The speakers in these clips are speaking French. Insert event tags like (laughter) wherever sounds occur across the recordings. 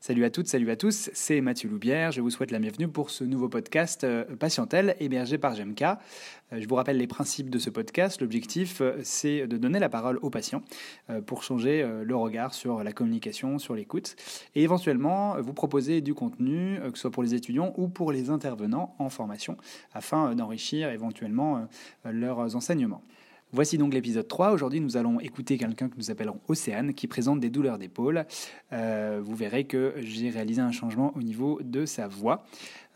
Salut à toutes, salut à tous, c'est Mathieu Loubière. Je vous souhaite la bienvenue pour ce nouveau podcast euh, Patientel hébergé par GMK. Euh, je vous rappelle les principes de ce podcast. L'objectif, euh, c'est de donner la parole aux patients pour changer le regard sur la communication, sur l'écoute et éventuellement vous proposer du contenu, que ce soit pour les étudiants ou pour les intervenants en formation, afin d'enrichir éventuellement leurs enseignements. Voici donc l'épisode 3. Aujourd'hui, nous allons écouter quelqu'un que nous appellerons Océane qui présente des douleurs d'épaule. Euh, vous verrez que j'ai réalisé un changement au niveau de sa voix.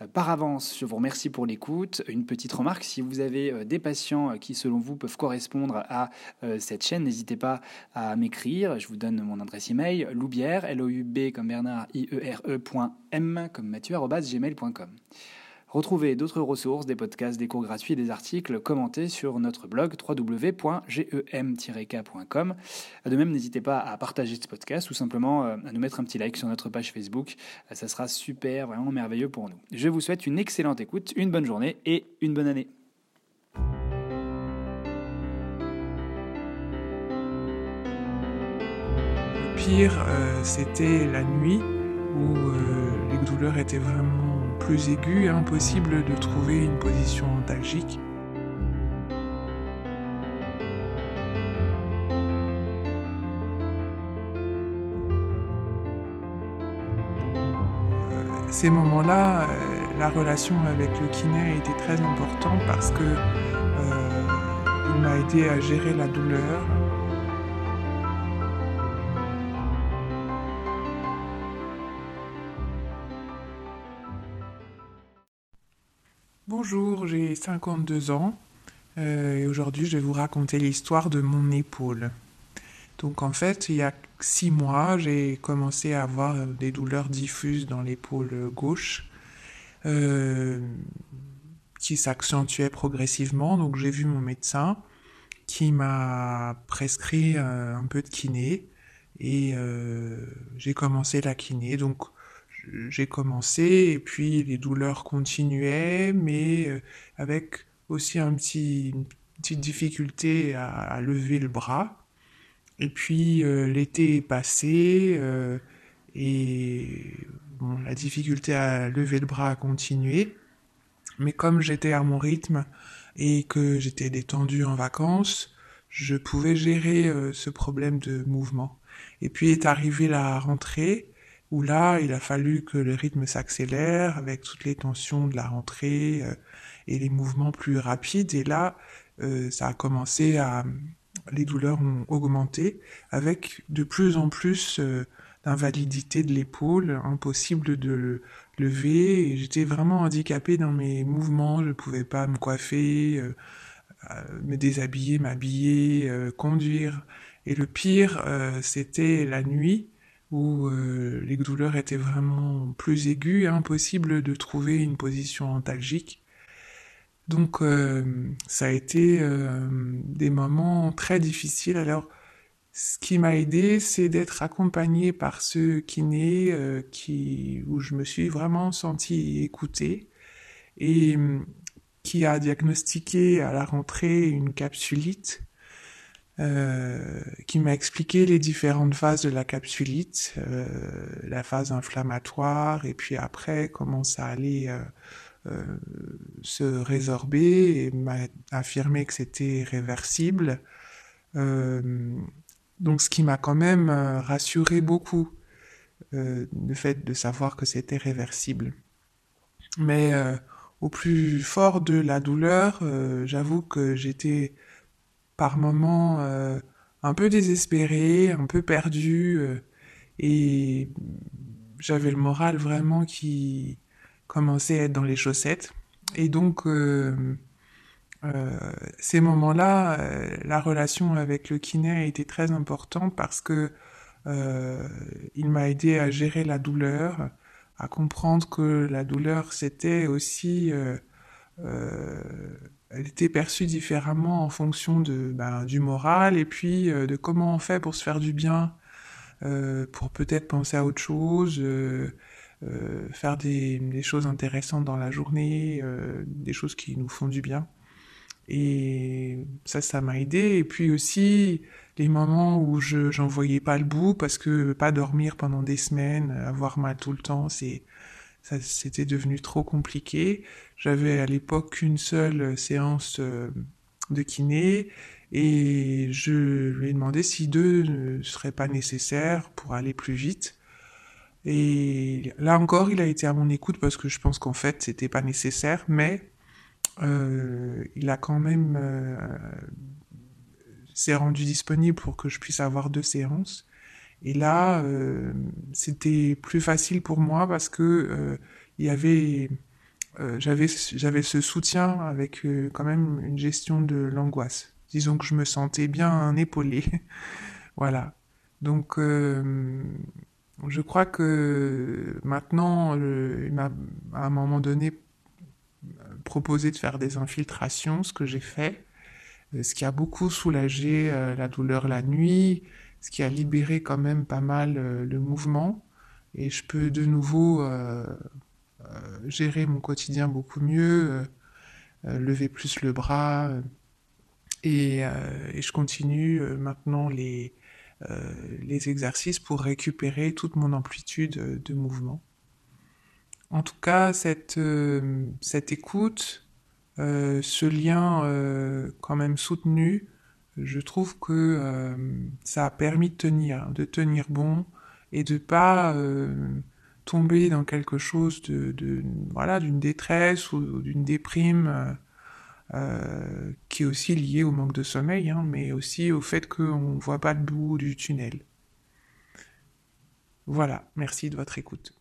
Euh, par avance, je vous remercie pour l'écoute. Une petite remarque, si vous avez euh, des patients qui, selon vous, peuvent correspondre à cette chaîne, n'hésitez pas à m'écrire. Je vous donne mon adresse email, loubière, L-O-U-B comme Bernard, I-E-R-E, M comme Mathieu, gmail.com. Retrouvez d'autres ressources, des podcasts, des cours gratuits des articles commentés sur notre blog www.gem-k.com. De même, n'hésitez pas à partager ce podcast ou simplement euh, à nous mettre un petit like sur notre page Facebook. Euh, ça sera super, vraiment merveilleux pour nous. Je vous souhaite une excellente écoute, une bonne journée et une bonne année. Le pire, euh, c'était la nuit où les douleurs étaient vraiment plus aigu, impossible de trouver une position antalgique. Euh, ces moments-là, euh, la relation avec le kiné a été très importante parce que euh, il m'a aidé à gérer la douleur, Bonjour, j'ai 52 ans euh, et aujourd'hui je vais vous raconter l'histoire de mon épaule. Donc en fait, il y a six mois, j'ai commencé à avoir des douleurs diffuses dans l'épaule gauche euh, qui s'accentuaient progressivement. Donc j'ai vu mon médecin qui m'a prescrit euh, un peu de kiné et j'ai commencé la kiné. Donc j'ai commencé et puis les douleurs continuaient, mais euh, avec aussi un petit, une petite difficulté à, lever le bras. Et puis euh, l'été est passé euh, et la difficulté à lever le bras a continué. Mais comme j'étais à mon rythme et que j'étais détendu en vacances, je pouvais gérer ce problème de mouvement. Et puis est arrivée la rentrée où là, il a fallu que le rythme s'accélère avec toutes les tensions de la rentrée euh, et les mouvements plus rapides. Et là, euh, ça a commencé à... Les douleurs ont augmenté avec de plus en plus euh, d'invalidité de l'épaule, impossible de lever. J'étais vraiment handicapé dans mes mouvements, je ne pouvais pas me coiffer, me déshabiller, m'habiller, conduire. Et le pire, c'était la nuit où euh, les douleurs étaient vraiment plus aiguës, impossible de trouver une position antalgique. Donc euh, ça a été euh, des moments très difficiles. Alors ce qui m'a aidé, c'est d'être accompagné par ce kiné qui, où je me suis vraiment senti écouté et qui a diagnostiqué à la rentrée une capsulite qui m'a expliqué les différentes phases de la capsulite, euh, la phase inflammatoire, et puis après comment ça allait euh, se résorber, et m'a affirmé que c'était réversible. donc ce qui m'a quand même rassuré beaucoup, le fait de savoir que c'était réversible. Mais au plus fort de la douleur, j'avoue que j'étais par moments euh, un peu désespéré, un peu perdu, euh, et j'avais le moral vraiment qui commençait à être dans les chaussettes. Et donc, euh, ces moments-là, la relation avec le kiné a été très importante parce que il m'a aidé à gérer la douleur, à comprendre que la douleur c'était aussi elle était perçue différemment en fonction de, ben, du moral et puis euh, de comment on fait pour se faire du bien, euh, pour peut-être penser à autre chose, euh, faire des, des, choses intéressantes dans la journée, des choses qui nous font du bien. Et ça, ça m'a aidé. Et puis aussi, les moments où je j'en voyais pas le bout parce que pas dormir pendant des semaines, avoir mal tout le temps, c'est ça c'était devenu trop compliqué. J'avais à l'époque qu'une seule séance euh, de kiné et je lui ai demandé si deux ne seraient pas nécessaires pour aller plus vite. Et là encore, il a été à mon écoute parce que je pense qu'en fait, c'était pas nécessaire, mais euh, il a quand même euh, s'est rendu disponible pour que je puisse avoir deux séances. Et là, euh, c'était plus facile pour moi parce que euh, il y avait, euh, j'avais, j'avais ce soutien avec quand même une gestion de l'angoisse. Disons que je me sentais bien épaulé. (laughs) voilà. Donc, je crois que maintenant, il m'a à un moment donné proposé de faire des infiltrations, ce que j'ai fait, ce qui a beaucoup soulagé la douleur la nuit, ce qui a libéré quand même pas mal euh, le mouvement. Et je peux de nouveau euh, euh, gérer mon quotidien beaucoup mieux, lever plus le bras. Et, je continue maintenant les, les exercices pour récupérer toute mon amplitude de mouvement. En tout cas, cette, cette écoute, ce lien quand même soutenu, je trouve que euh, ça a permis de tenir, de tenir bon et de pas euh, tomber dans quelque chose de, de voilà d'une détresse ou d'une déprime euh, qui est aussi liée au manque de sommeil, hein, mais aussi au fait qu'on ne voit pas le bout du tunnel. Voilà, merci de votre écoute.